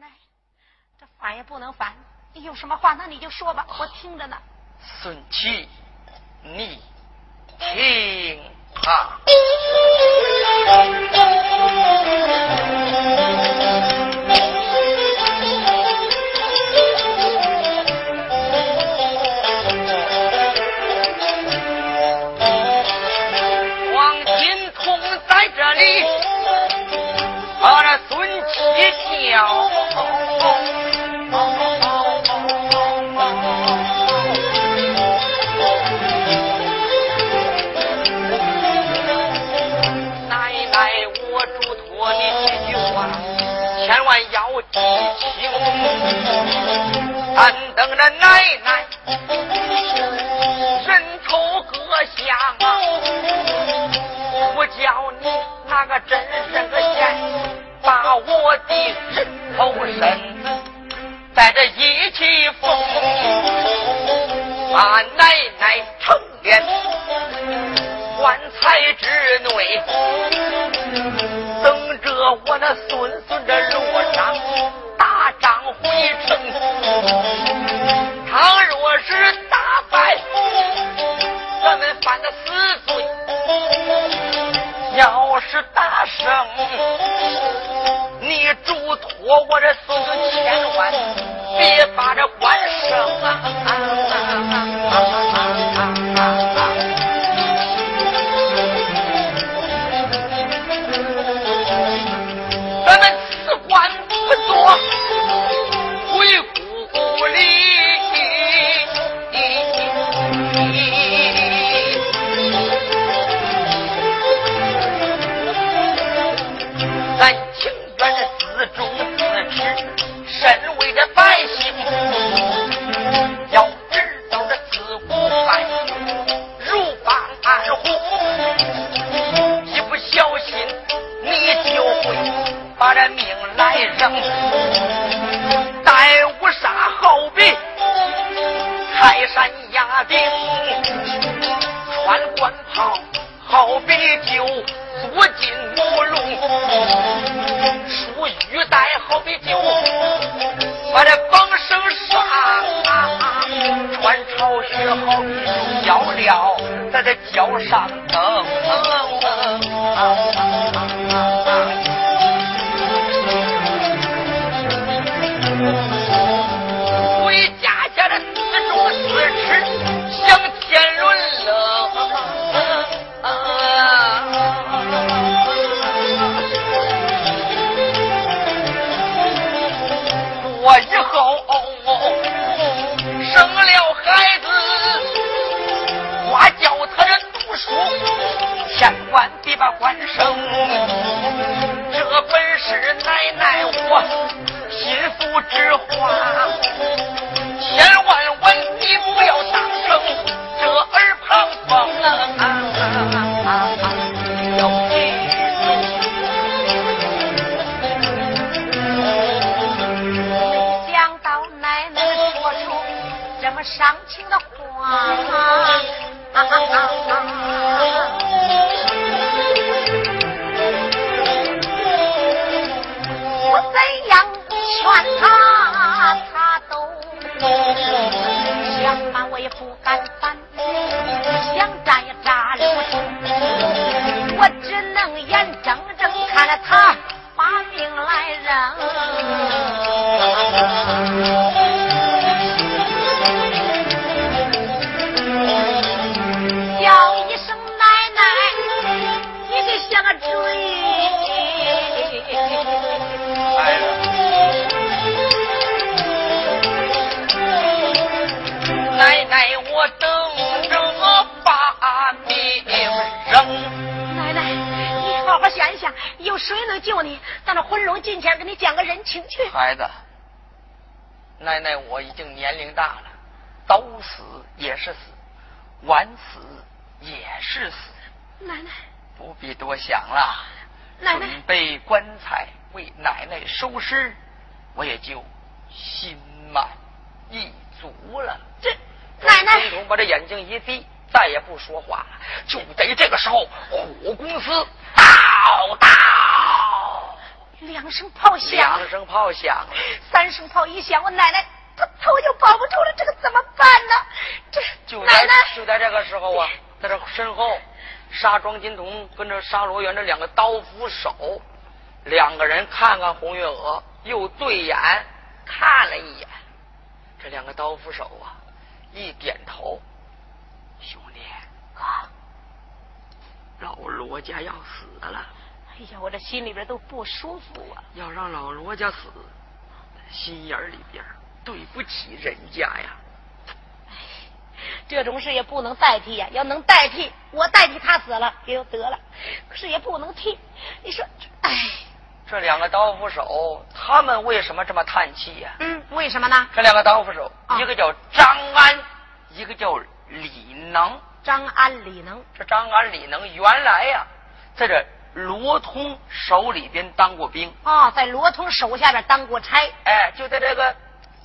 来，这烦也不能烦，你有什么话，那你就说吧，我听着呢。孙七，你听啊！王金通在这里，把，那孙七叫。一起，俺等着奶奶，人头割下？我叫你那个真是个贱，把我的人头伸在这一起疯，俺奶奶成殓棺材之内，等着我那孙子。这路上打仗回城倘若是打败咱们犯的死罪要是打胜你嘱托我这孙子千万别把这官升啊上把官升，这本是奶奶我心腹之话，千万问你不要当成这耳旁风啊！啊啊啊啊！没想到奶奶说出这么伤。好好想一想，有谁能救你？到那婚龙近前，跟你讲个人情去。孩子，奶奶我已经年龄大了，都死也是死，晚死也是死。奶奶，不必多想了。奶奶，准备棺材为奶奶收尸，我也就心满意足了。这奶奶，把这眼睛一闭。再也不说话了。就在这个时候，虎公司到到，两声炮响，两声炮响，三声炮一响，我奶奶她头就保不住了，这个怎么办呢？这就奶奶就在这个时候啊，在这身后，沙庄金童跟着沙罗元这两个刀斧手，两个人看看红月娥，又对眼看了一眼，这两个刀斧手啊，一点头。兄弟，啊，老罗家要死了，哎呀，我这心里边都不舒服啊。要让老罗家死，心眼儿里边对不起人家呀。这种事也不能代替呀、要能代替，我代替他死了也就得了，可是也不能替。你说，哎，这两个刀斧手，他们为什么这么叹气呀、嗯，为什么呢？这两个刀斧手，啊一个叫张安，一个叫李能。张安、李能，这张安、李能原来呀、在这罗通手里边当过兵，哦，在罗通手下边当过差。哎，就在这个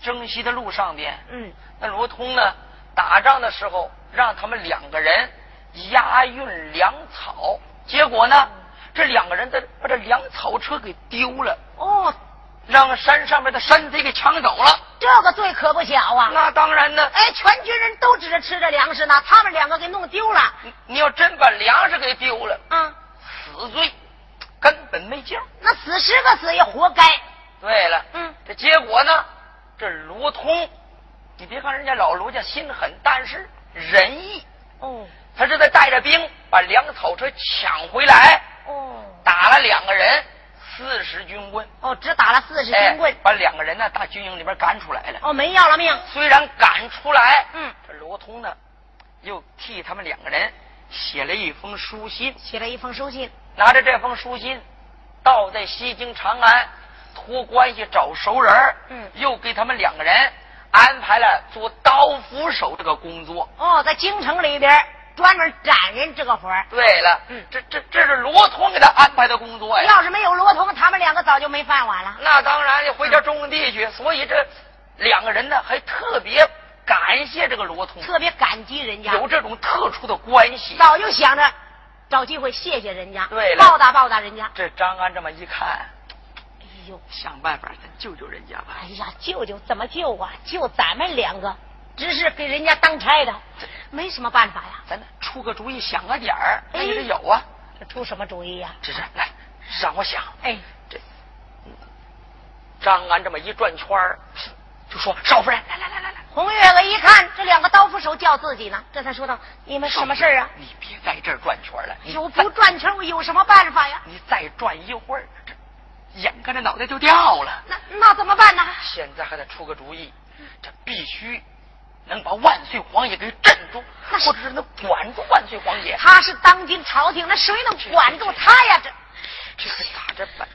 征西的路上边。嗯，那罗通呢，打仗的时候让他们两个人押运粮草，结果呢，这两个人的把这粮草车给丢了，哦，让山上面的山贼给抢走了。这个罪可不小啊。那当然呢，哎，全军人都指着吃着粮食呢，他们两个给弄丢了。你你要真把粮食给丢了，嗯，死罪根本没救。那死十个死也活该。对了，嗯，这结果呢，这罗通，你别看人家老卢家心狠，但是仁义，哦他是在带着兵把粮草车抢回来，哦打了两个人，四十军棍，哦，只打了四十哎军棍。把两个人呢打军营里边赶出来了。哦，没要了命。虽然赶出来，嗯，这罗通呢，又替他们两个人写了一封书信，写了一封书信。拿着这封书信，到在西京长安，托关系找熟人儿嗯又给他们两个人安排了做刀斧手这个工作。哦，在京城里边专门斩人这个活儿。对了，嗯这这这是罗通给他安排的工作呀。要是没有罗通，他们两个早就没饭碗了。那当然就回家种地去，所以这两个人呢还特别感谢这个罗通，特别感激人家，有这种特殊的关系。早就想着找机会谢谢人家，对了报答报答人家。这张安这么一看，哎呦，想办法咱救救人家吧。哎呀，救救怎么救啊？就咱们两个，只是给人家当差的，没什么办法呀。咱出个主意，想个点儿，也得有啊。这出什么主意呀、这是来让我想，哎，这张安这么一转圈儿，就说少夫人，来来来来来，红月娥一看这两个刀斧手叫自己呢，这才说道：“你们什么事儿啊？你别在这儿转圈了，你有不转圈，我有什么办法呀？你再转一会儿，这眼看着脑袋就掉了。那那怎么办呢？现在还得出个主意，这必须能把万岁皇爷给镇住，或者是能管住万岁皇爷。他是当今朝廷，那谁能管住他呀？这这可咋着办？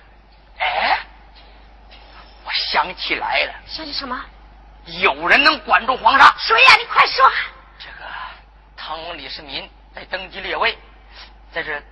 哎，我想起来了，想起什么？有人能管住皇上。谁呀？你快说！这个唐王李世民在登基列位，在这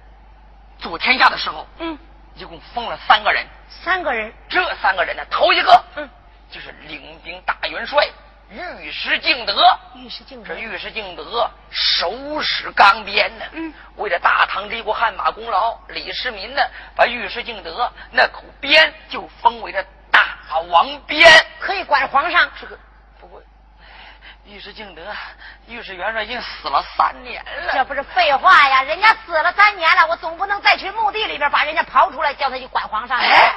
做天下的时候，嗯，一共封了三个人。三个人。这三个人呢，头一个，嗯，就是领兵大元帅尉迟敬德。尉迟敬德这。尉迟敬德手使钢鞭呢，嗯，为了大唐立过汗马功劳，李世民呢，把尉迟敬德那口鞭就封为了大王鞭。可以管皇上。这个不过，尉迟敬德、尉迟元帅已经死了三年了，这不是废话呀！人家死了三年了，我总不能再去墓地里边把人家刨出来，叫他去管皇上。哎，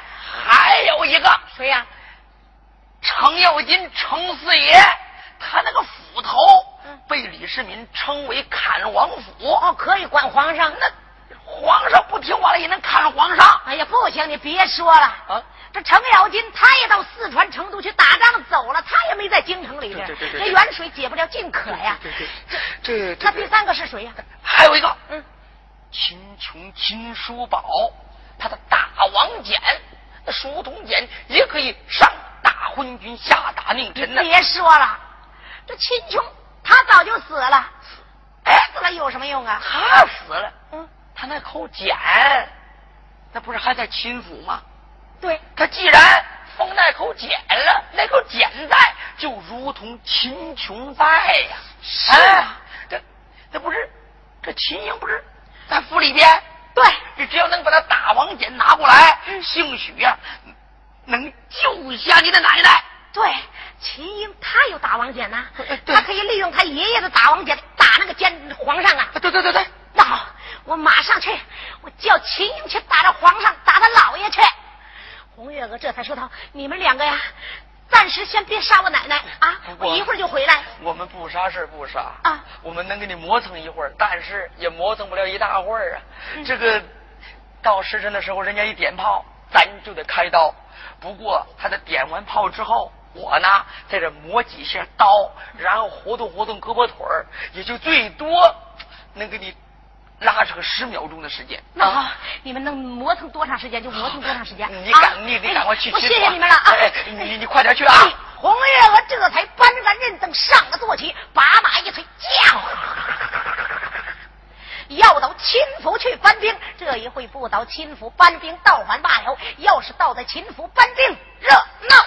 还有一个谁呀？程咬金，程四爷，他那个斧头嗯被李世民称为砍王斧。哦，可以管皇上。那皇上不听话了，也能砍皇上哎呀，不行，你别说了。啊！这程咬金他也到四川成都去打仗走了，他也没在京城里边。这远水解不了近渴呀。对对对，这那第三个是谁呀？还有一个，嗯，秦琼、秦叔宝，他的大王锏，那书童锏也可以上打昏君，下达佞臣呢。别说了，这秦琼他早就死了，哎，死了有什么用啊？他死了，嗯，他那口锏，那不是还在秦府吗？对，他既然封那口锏了，那口锏在，就如同秦琼在呀。是啊哎这这不是这秦英不是在府里边？对对，你只要能把他大王剑拿过来，兴许呀，能救下你的奶奶。对，秦英他有打王剑呐，他可以利用他爷爷的打王剑打那个奸皇上啊。对对对对，那好，我马上去，我叫秦英去打这皇上，打他老爷去。红月娥这才说道：“你们两个呀。”暂时先别杀我奶奶啊！我一会儿就回来。我们不杀是不杀啊！我们能给你磨蹭一会儿，但是也磨蹭不了一大会儿啊。这个到时辰的时候，人家一点炮，咱就得开刀。不过他在点完炮之后，我呢在这磨几下刀，然后活动活动胳膊腿儿，也就最多能给你。拉扯十秒钟的时间，那好，你们能磨蹭多长时间就磨蹭多长时间。你赶，你你赶快去。我谢谢你们了啊！你你快点去啊！红月娥这才搬着人凳上了坐骑，把马一催，驾，要到秦府去搬兵。这一回不到秦府搬兵，倒还罢了；要是到在秦府搬兵，热闹了。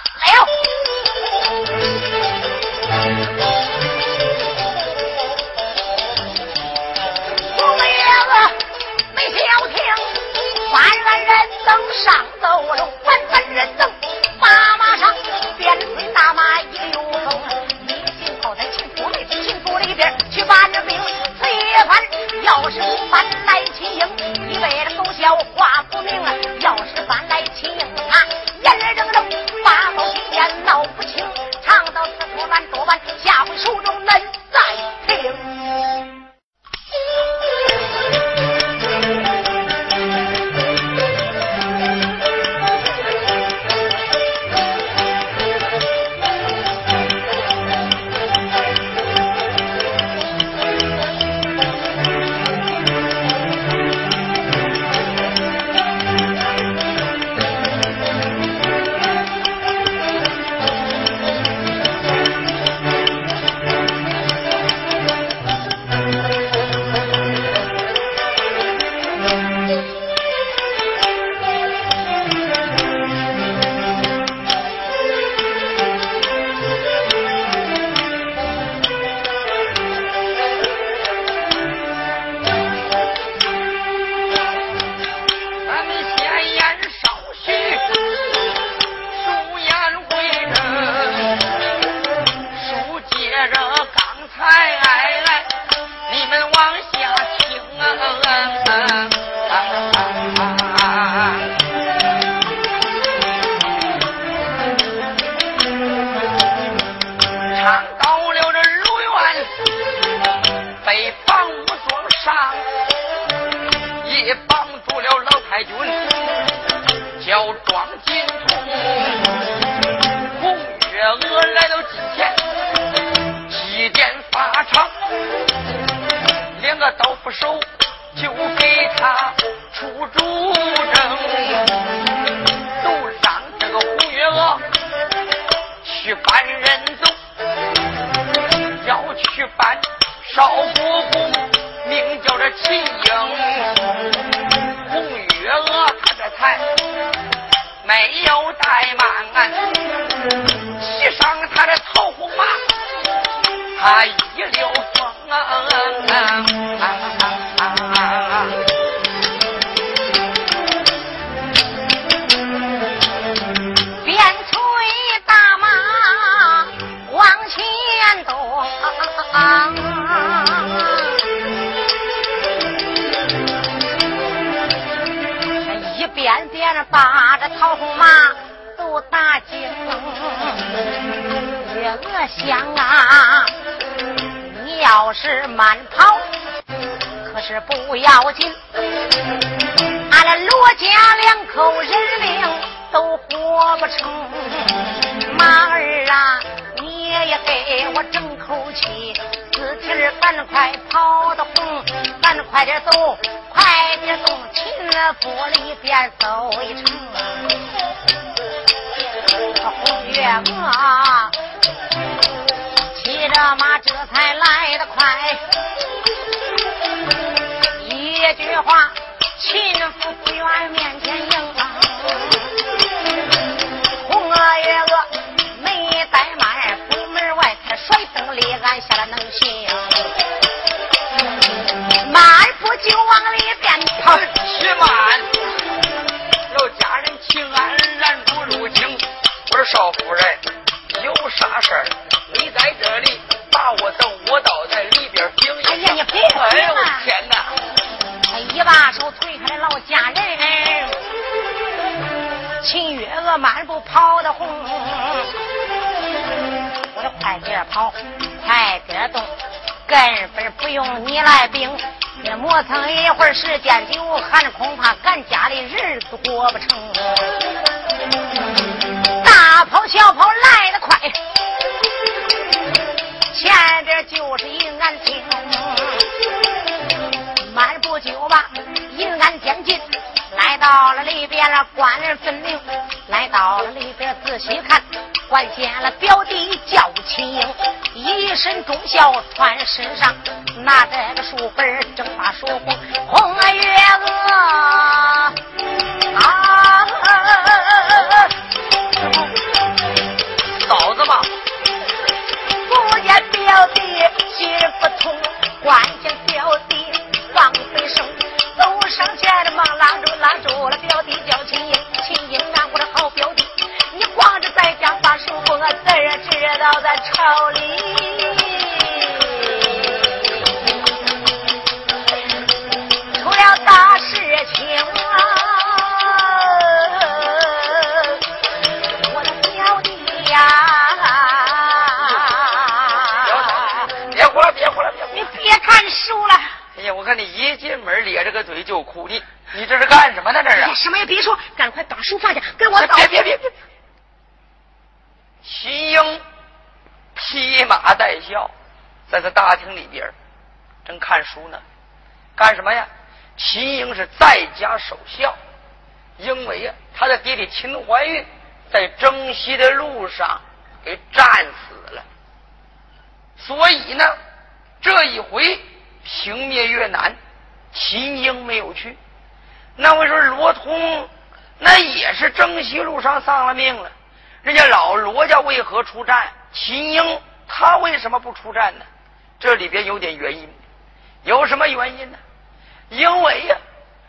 小听，翻翻人等上走路，翻翻人等马马上，鞭催大马一溜风，一心跑在秦府里，秦府里边去搬兵。崔翻要是不搬来秦营，你为了狗笑话不明！要是搬来秦营，他眼睁睁把宝金殿闹不清，唱到此处乱多半，下回书中恁再听。少国公名叫这秦英，红月娥他的才没有怠慢，骑上他的枣红马，他一溜风啊。曹洪马都大惊，也我想啊，你要是慢跑，可是不要紧，俺那罗家两口人命都活不成。马儿啊，你也给我争口气。今儿咱快跑的红，咱快点走，快点动，亲了府里边走一程啊。红月娥，骑着马这才来得快。一句话，亲夫不愿面前应。红月娥没怠慢，府门外才摔灯里俺下了能行。就往里边跑徐嘛老家人请安然不入京我说少夫人有啥事你在这里把我等我倒在里边听哎呀你别哎呀我的天呐一把手推开了老家人秦月娥满步跑的红我说快点跑快点动根本不用你来冰磨蹭一会儿时间久，还恐怕咱家里日子过不成。大跑小跑来得快，前边就是银安厅，漫步就吧银安将近，来到了里边了，官人分明，来到了里边仔细看。关见了表弟叫秦英，一身忠孝穿身上，拿着个书本正把书红红月娥。啊，也别说，赶快把书放下，跟我走。别别别别！秦英披麻戴孝，在这大厅里边正看书呢。干什么呀？秦英是在家守孝，因为呀，他的弟弟秦怀玉在征西的路上给战死了，所以呢，这一回平灭越南，秦英没有去。那我说罗通，那也是征西路上丧了命了。人家老罗家为何出战？秦英他为什么不出战呢？这里边有点原因，有什么原因呢？因为呀，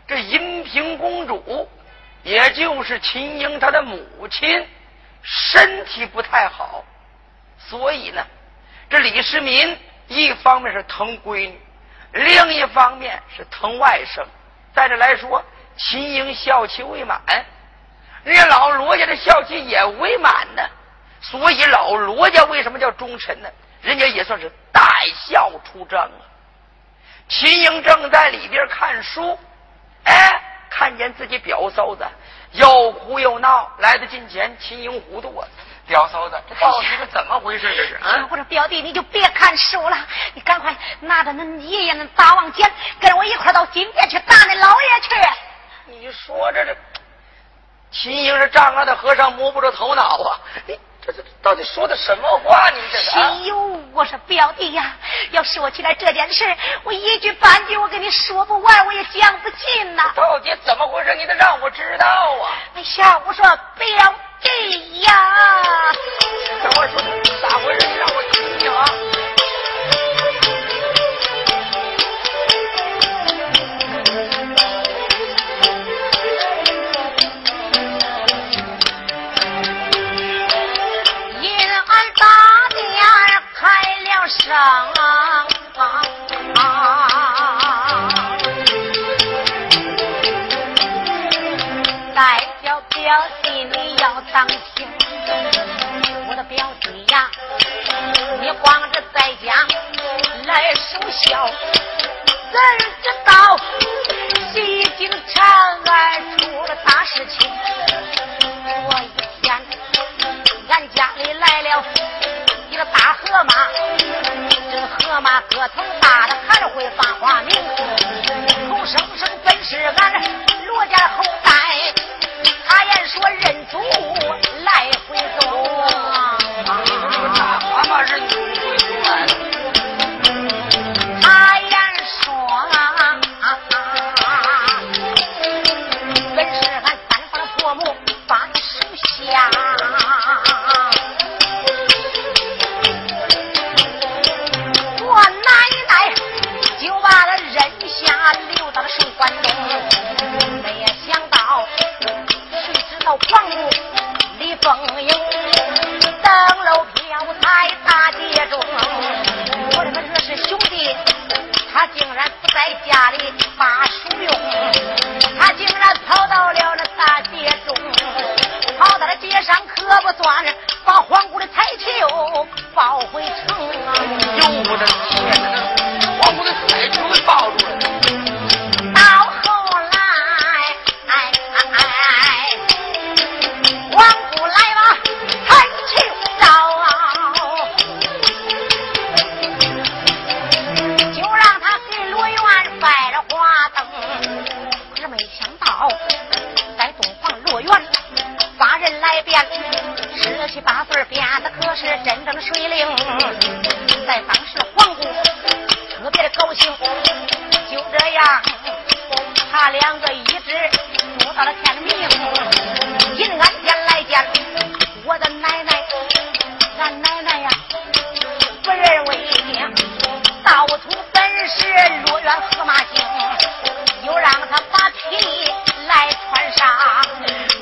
这银平公主，也就是秦英她的母亲，身体不太好，所以呢，这李世民一方面是疼闺女，另一方面是疼外甥。再者来说，秦英孝期未满。人家老罗家的孝期也未满呢，所以老罗家为什么叫忠臣呢？人家也算是带孝出征啊。秦英正在里边看书，哎，看见自己表嫂子又哭又闹，来到近前，秦英糊涂啊！表嫂子，这到底是怎么回事？这是啊！我说表弟，你就别看书了，你赶快拿着恁爷爷那大王剑，跟我一块到金殿去打那老爷去。你说这这。秦英是丈二的和尚摸不着头脑啊！你这这到底说的什么话？你这是？秦呦，我说表弟呀，要说起来这件事，我一句半句我跟你说不完，我也讲不尽呐。到底怎么回事？你得让我知道啊！哎呀，我说表弟呀，等会说咋回事？你让我听听啊！上，代表表弟你要当心，我的表弟呀，你光着在家来守孝，怎知道西京长安出了大事情？我一天，俺家里来了。一个大河马，这个河马个头大的还会发花名，口声声本是俺罗家后代，他言说认祖来回走。八岁变的可是真正的水灵，在当时皇宫特别的高兴。就这样，他两个一直走到了天明。银安天来见我的奶奶，俺奶奶呀，不认为道徒本是落院河马精，又让他把皮来穿上，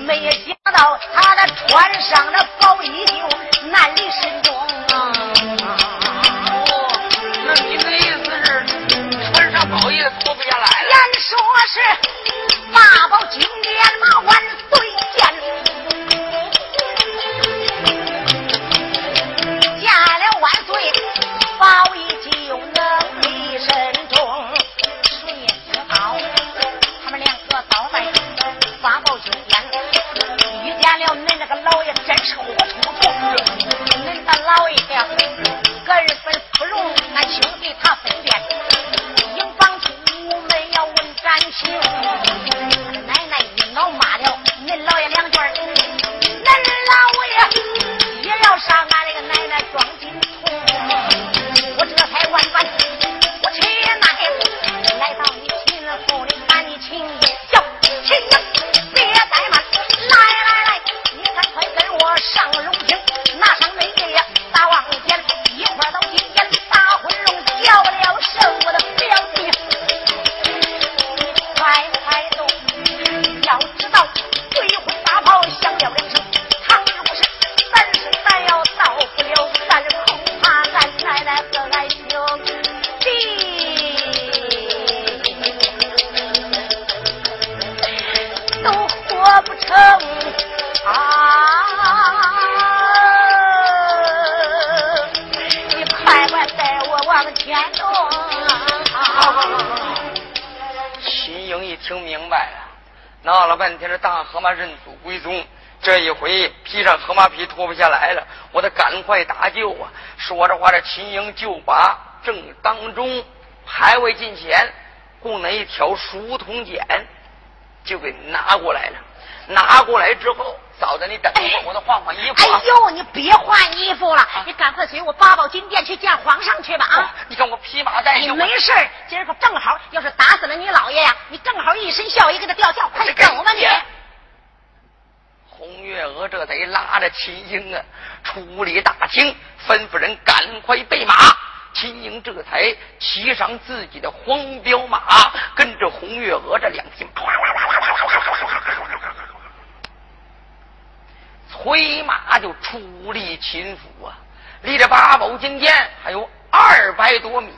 没想到他的穿上了。这大河马认祖归宗，这一回披上河马皮脱不下来了，我得赶快搭救啊！说着话，这秦英就把正当中排位近前供那一条书筒锏就给拿过来了。拿过来之后。嫂子，你等一会儿，我得换换衣服。哎呦，你别换衣服了，你赶快随我八宝金殿去见皇上去吧啊！你看我披麻戴孝。没事今儿可正好，要是打死了你老爷呀，你正好一身孝衣给他吊孝，快走吧你。红月娥这得拉着秦英啊出离大厅，吩咐人赶快备马。秦英这才骑上自己的黄骠马，跟着红月娥这两匹马。催马就出离秦府啊，离这八宝金殿还有二百多米。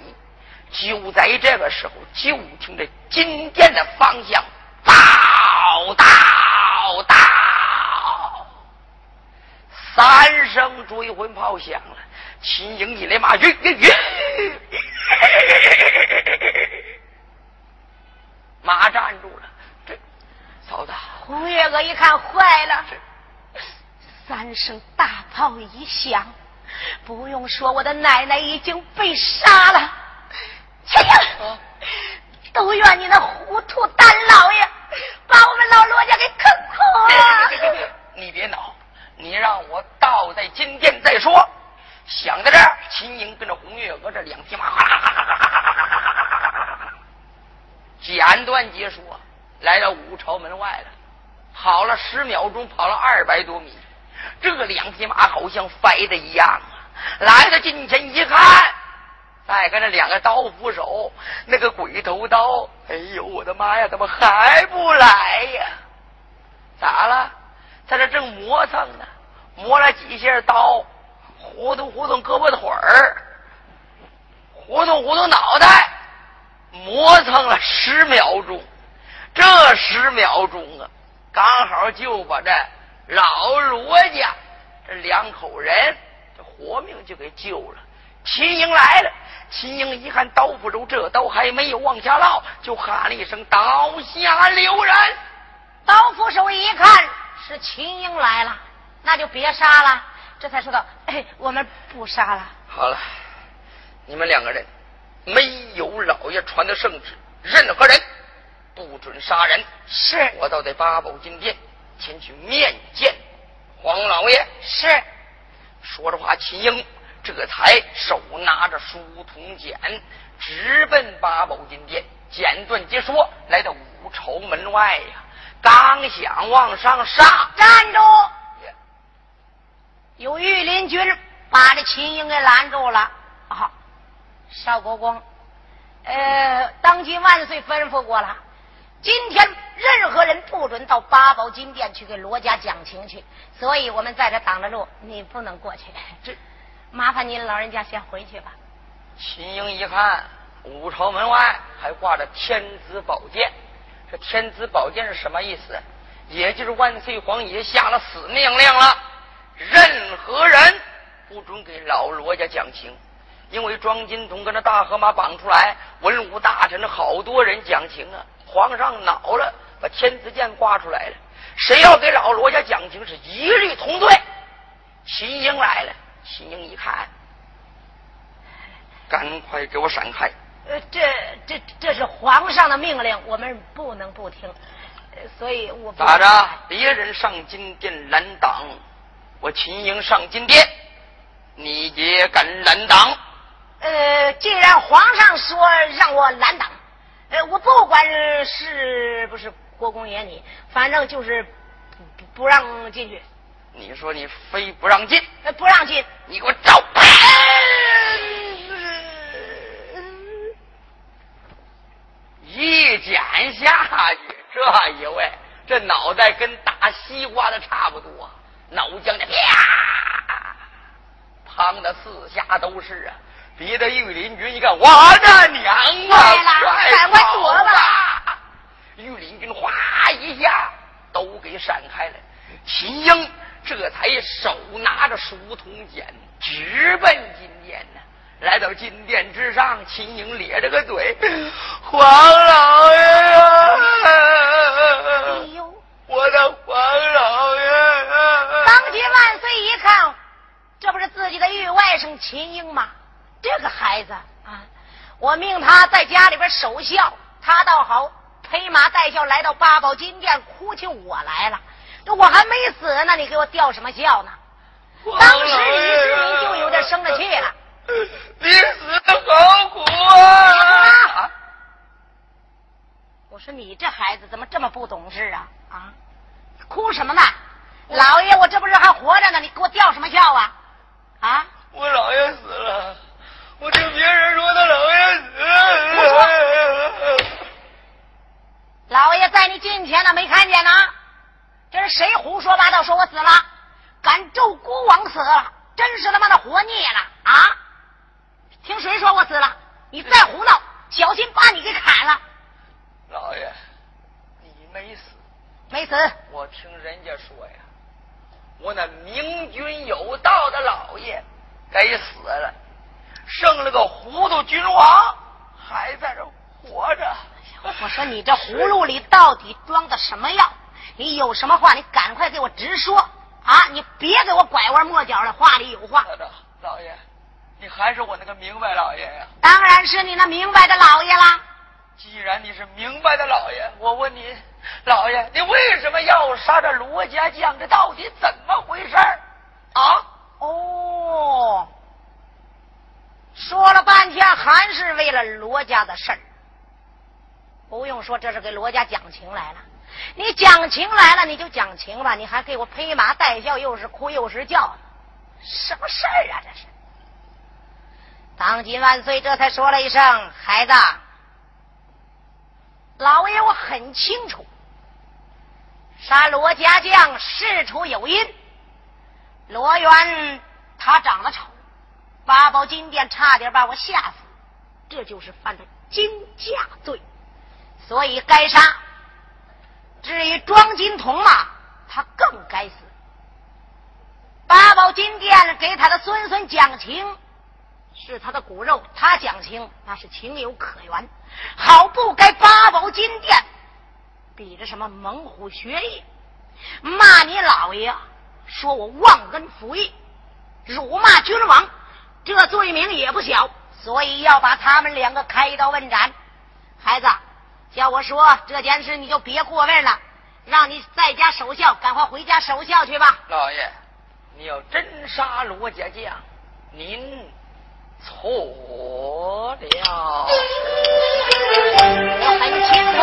就在这个时候，就听这金殿的方向，到到到，三声追魂炮响了。秦营一勒马，吁吁吁，马站住了。这嫂子，红月娥一看，坏了。三声大炮一响，不用说，我的奶奶已经被杀了。秦英，都怨你那糊涂大老爷，把我们老罗家给坑苦了。你别恼，你让我倒在金殿再说。想到这儿，秦英跟着红月娥这两匹马，简短结束，来到五朝门外了。跑了十秒钟，跑了二百多米。这两匹马好像飞的一样啊！来到近前一看，再看这两个刀斧手，那个鬼头刀，哎呦我的妈呀，怎么还不来呀？咋了？在这正磨蹭呢，磨了几下刀，糊动糊动胳膊腿儿，糊动糊动脑袋，磨蹭了十秒钟，这十秒钟啊，刚好就把这。老罗家这两口人，这活命就给救了。秦英来了，秦英一看刀斧手这刀还没有往下落，就喊了一声：“刀下留人！”刀斧手一看是秦英来了，那就别杀了。这才说道：“哎，我们不杀了。”好了，你们两个人没有老爷传的圣旨，任何人不准杀人。是，我到这八宝金殿前去面见黄老爷。是，说着话，秦英。这才手拿着书童简，直奔八宝金殿。简短截说，来到五朝门外呀，刚想往上杀，站住！有御林军把这秦英给拦住了。啊，邵国光，呃，当今万岁吩咐过了，今天任何人不准到八宝金殿去给罗家讲情去，所以我们在这挡着路，你不能过去。这。麻烦您老人家先回去吧。秦英一看，五朝门外还挂着天子宝剑，这天子宝剑是什么意思？也就是万岁皇爷下了死命令了，任何人不准给老罗家讲情，因为庄金童跟着大河马绑出来，文武大臣好多人讲情啊。皇上恼了，把天子剑挂出来了，谁要给老罗家讲情，是一律同罪。秦英来了。秦英一看，赶快给我闪开！呃，这这这是皇上的命令，我们不能不听，所以我咋着？别人上金殿拦挡，我秦英上金殿，你也敢拦挡？呃，既然皇上说让我拦挡，呃，我不管是不是国公爷你，反正就是不不让进去。你说你非不让进，呃不让进，你给我招！一剪下去，这一位这脑袋跟大西瓜的差不多，脑浆的啪，滂的四下都是啊！别的御林军一看，我的娘啊！快快躲吧！御林军哗一下都给闪开了，秦英。这才手拿着书童剑，直奔金殿呢。来到金殿之上，秦英咧着个嘴：“黄老爷呀！”哎呦，我的黄老爷！当今万岁一看，这不是自己的御外甥秦英吗？这个孩子啊，我命他在家里边守孝，他倒好，陪马带孝来到八宝金殿，哭起我来了。这我还没死呢，你给我吊什么孝呢？当时李世民就有点生了气了。你死的好苦啊！我说你这孩子怎么这么不懂事啊？啊，哭什么呢？老爷，我这不是还活着呢？你给我吊什么孝啊？啊！我老爷死了，我听别人说他老爷死了。老爷在你近前呢，没看见呢？这是谁胡说八道说我死了？敢咒孤王死了，真是他妈的活腻了啊！听谁说我死了？你再胡闹，小心把你给砍了！老爷，你没死？没死？我听人家说呀，我那明君有道的老爷该死了，剩了个糊涂君王还在这活着。我说你这葫芦里到底装的什么药？你有什么话，你赶快给我直说啊！你别给我拐弯抹角的，话里有话。老爷，你还是我那个明白老爷呀？当然是你那明白的老爷啦。既然你是明白的老爷，我问你，老爷，你为什么要杀这罗家将？这到底怎么回事啊？哦，说了半天还是为了罗家的事儿。不用说，这是给罗家讲情来了。你讲情来了，你就讲情吧，你还给我披麻戴孝，又是哭又是叫，什么事儿啊？这是！当今万岁这才说了一声：“孩子，老爷我很清楚，杀罗家将事出有因。罗元他长得丑，八宝金殿差点把我吓死，这就是犯了金驾罪，所以该杀。”至于庄金童嘛，他更该死，八宝金殿给他的孙孙讲情，是他的骨肉，他讲情那是情有可原。好不该八宝金殿比着什么猛虎学艺，骂你老爷，说我忘恩负义，辱骂君王，这罪名也不小，所以要把他们两个开刀问斩。孩子，叫我说这件事你就别过问了，让你在家守孝，赶快回家守孝去吧。老爷，你要真杀罗家将，您错了。我很清楚，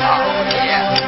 老爷。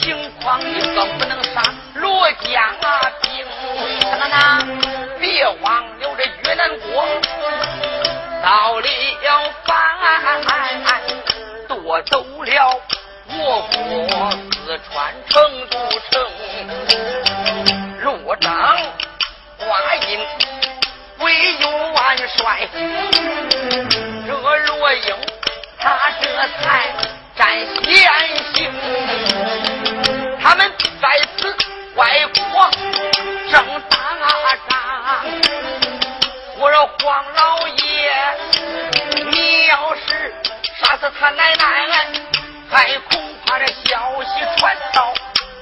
情况，你更不能杀。罗家他奶奶，还恐怕这消息传到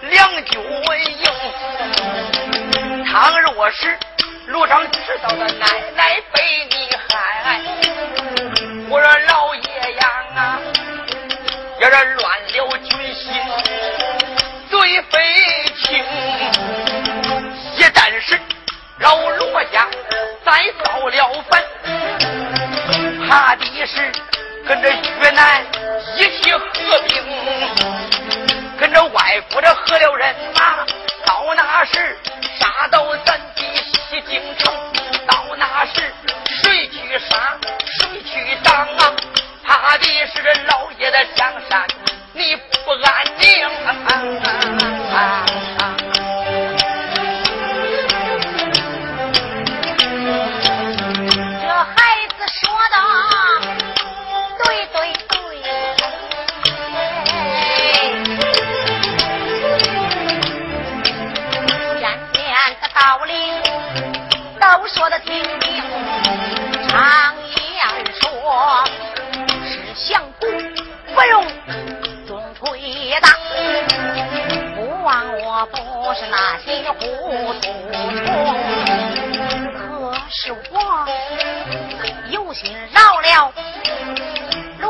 两军营。倘若是路上知道的奶奶被你害，我说老爷呀啊，要是乱了军心，罪非轻。也但是老罗家再造了反，怕的是南一起合并，跟着外国的合了人马，到那时杀到咱的西京城，到那时谁去杀谁去当啊？怕的是老爷的江山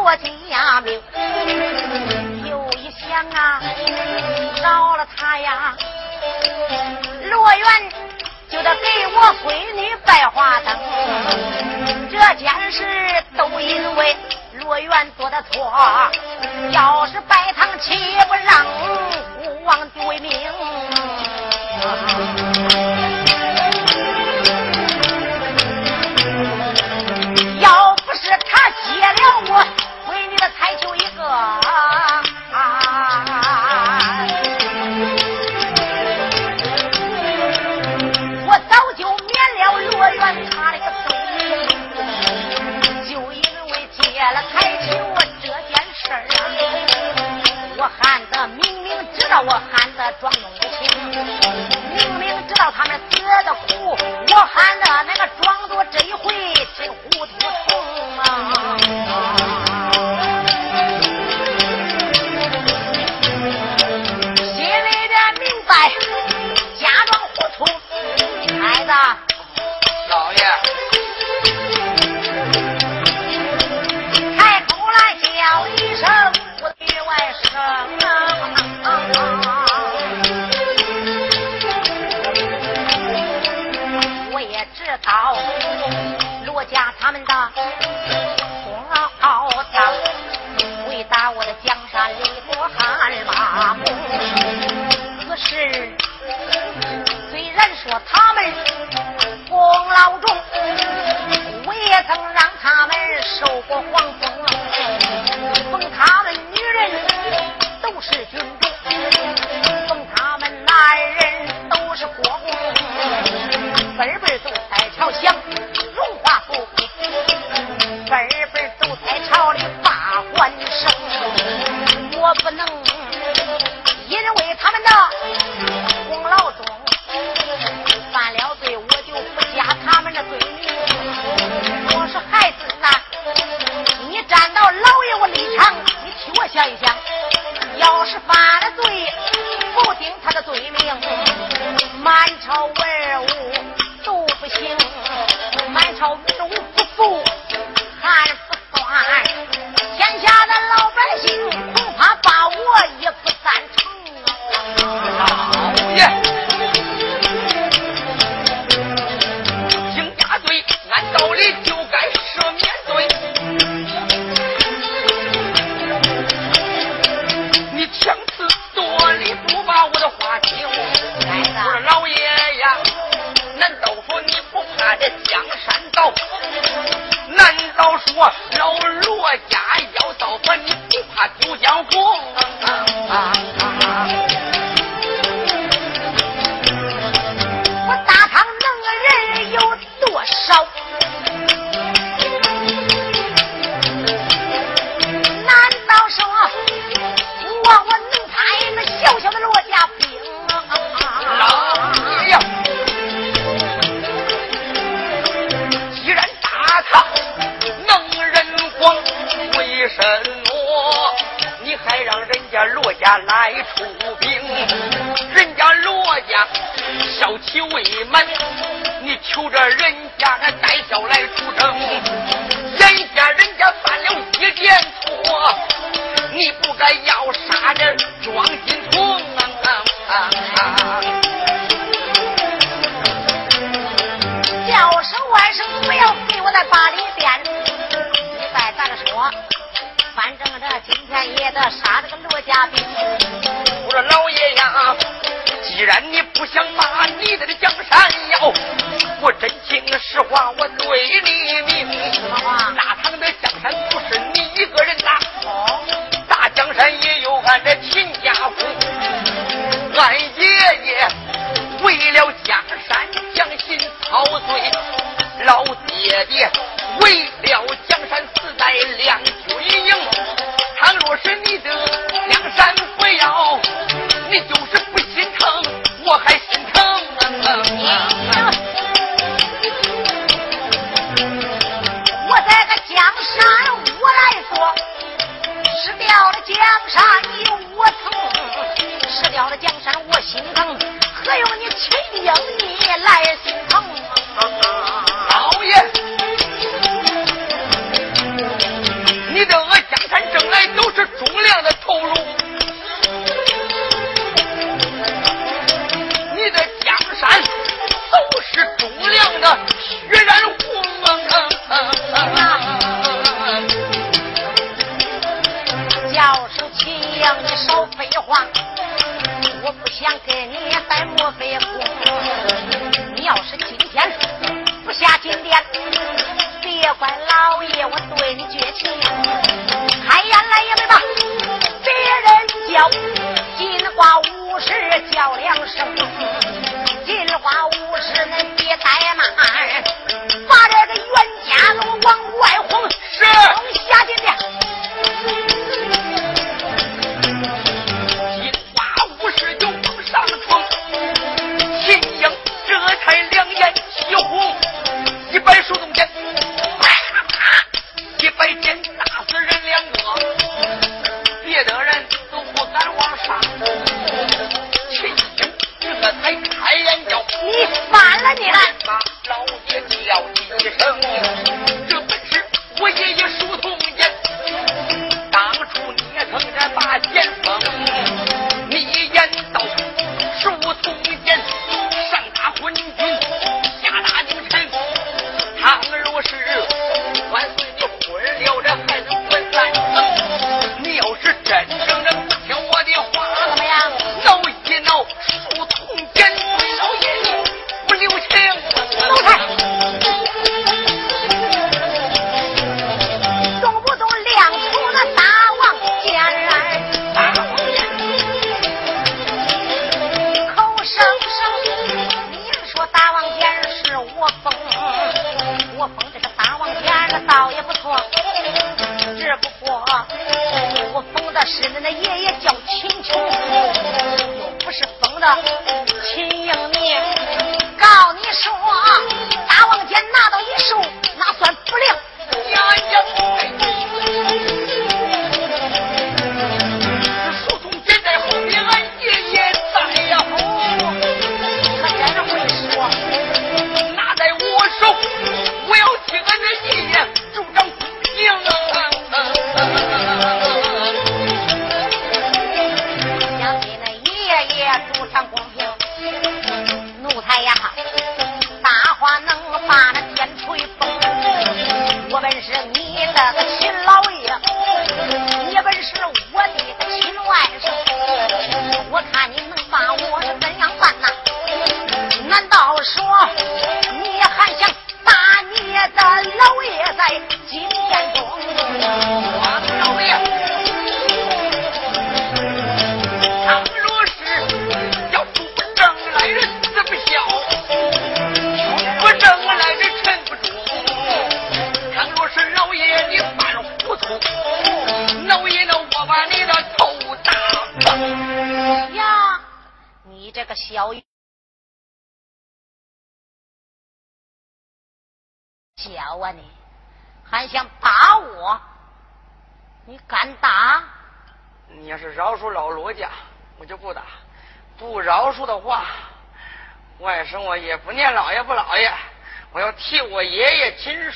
罗家命，又一想啊，饶了他呀，罗元就得给我闺女拜花灯。这件事都因为罗元做的错，要是拜堂岂不让孤王丢命？要不是他接了我闺女的彩球一个，我早就免了罗元他的个罪。就因为接了彩球这件事儿啊，我喊的明明知道我喊的装弄不清，明明知道他们死的苦，我喊的老罗家要造反你不怕丢江湖来出兵人家罗家孝期未满你求着人家还带孝来出征眼下人家犯了一点错你不该要杀人装心痛啊叫声外甥不要给我在把里变你再咋说。反正这今天也得杀这个罗家兵。我说老爷呀，既然你不想骂你的这江山要，我真心实话我对你明。什么话？大唐的江山不是你一个人打。哦。大江山也有俺的秦家湖。俺爷爷为了江山将心操碎，老爹爹为了。来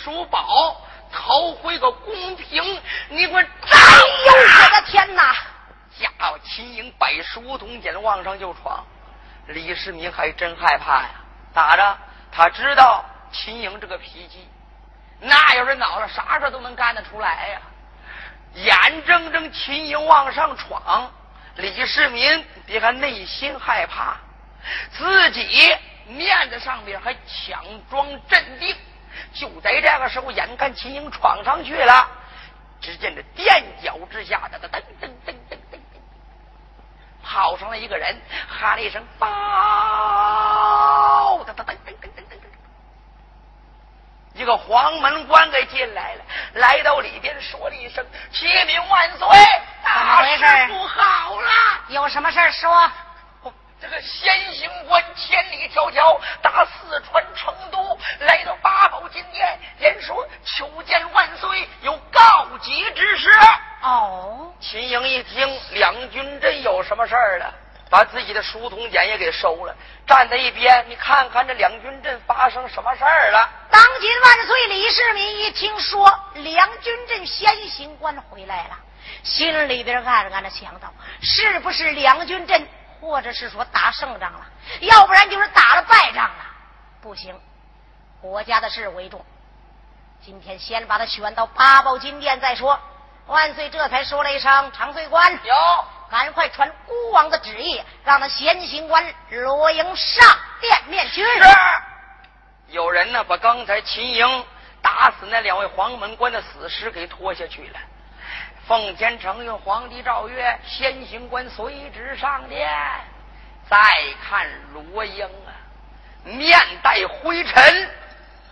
叔宝讨回个公平。你给我！哎呦，我的天哪！家伙秦英摆书童间往上就闯，李世民还真害怕呀。咋着？他知道秦英这个脾气。那要是恼了，啥事都能干得出来呀！眼睁睁秦英往上闯，李世民别看内心害怕，自己面子上边还强装镇定。就在这个时候，眼看秦英闯上去了，只见这垫脚之下，噔噔噔噔噔噔噔，跑上来一个人，喊了一声“报”，噔噔噔噔噔噔。一个黄门官给进来了，来到里边说了一声：“启禀万岁，大事不好了！有什么事说？这个先行官千里迢迢打四川成都，来到八宝金殿，言说求见万岁，有告急之事。”哦，秦英一听，两军阵有什么事儿了？把自己的书童简也给收了，站在一边。你看看这两军阵发生什么事儿了？当今万岁！李世民一听说两军阵先行官回来了，心里边暗暗的想到：是不是梁军阵，或者是说打胜仗了？要不然就是打了败仗了。不行，国家的事为重，今天先把他选到八宝金殿再说。万岁这才说了一声：“长岁官有。”赶快传孤王的旨意，让他先行官罗营上殿面去。是。有人呢，把刚才秦营打死那两位黄门官的死尸给拖下去了。奉天承运，皇帝诏曰：先行官随旨上殿。再看罗英啊，面带灰尘，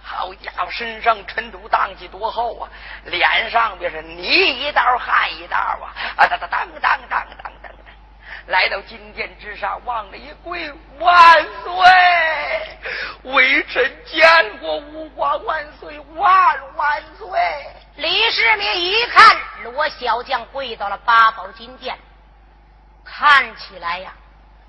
好家伙，身上尘土荡气多厚啊！脸上边是泥一道汗一道啊！啊，当当当当当当。来到金殿之上，望着一跪，万岁！微臣见过吾皇万岁，万万岁！李世民一看罗小将跪到了八宝金殿，看起来呀，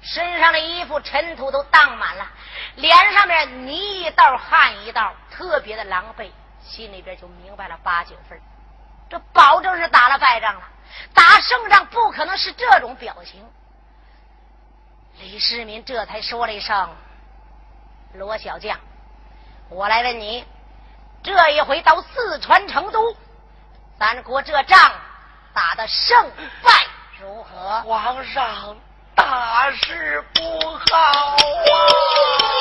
身上的衣服尘土都荡满了，脸上面泥一道汗一道，特别的狼狈，心里边就明白了八九分，这保证是打了败仗了，打胜仗不可能是这种表情。李世民这才说了一声：“罗小将，我来问你，这一回到四川成都，咱国这仗打的胜败如何？”皇上，大事不好啊！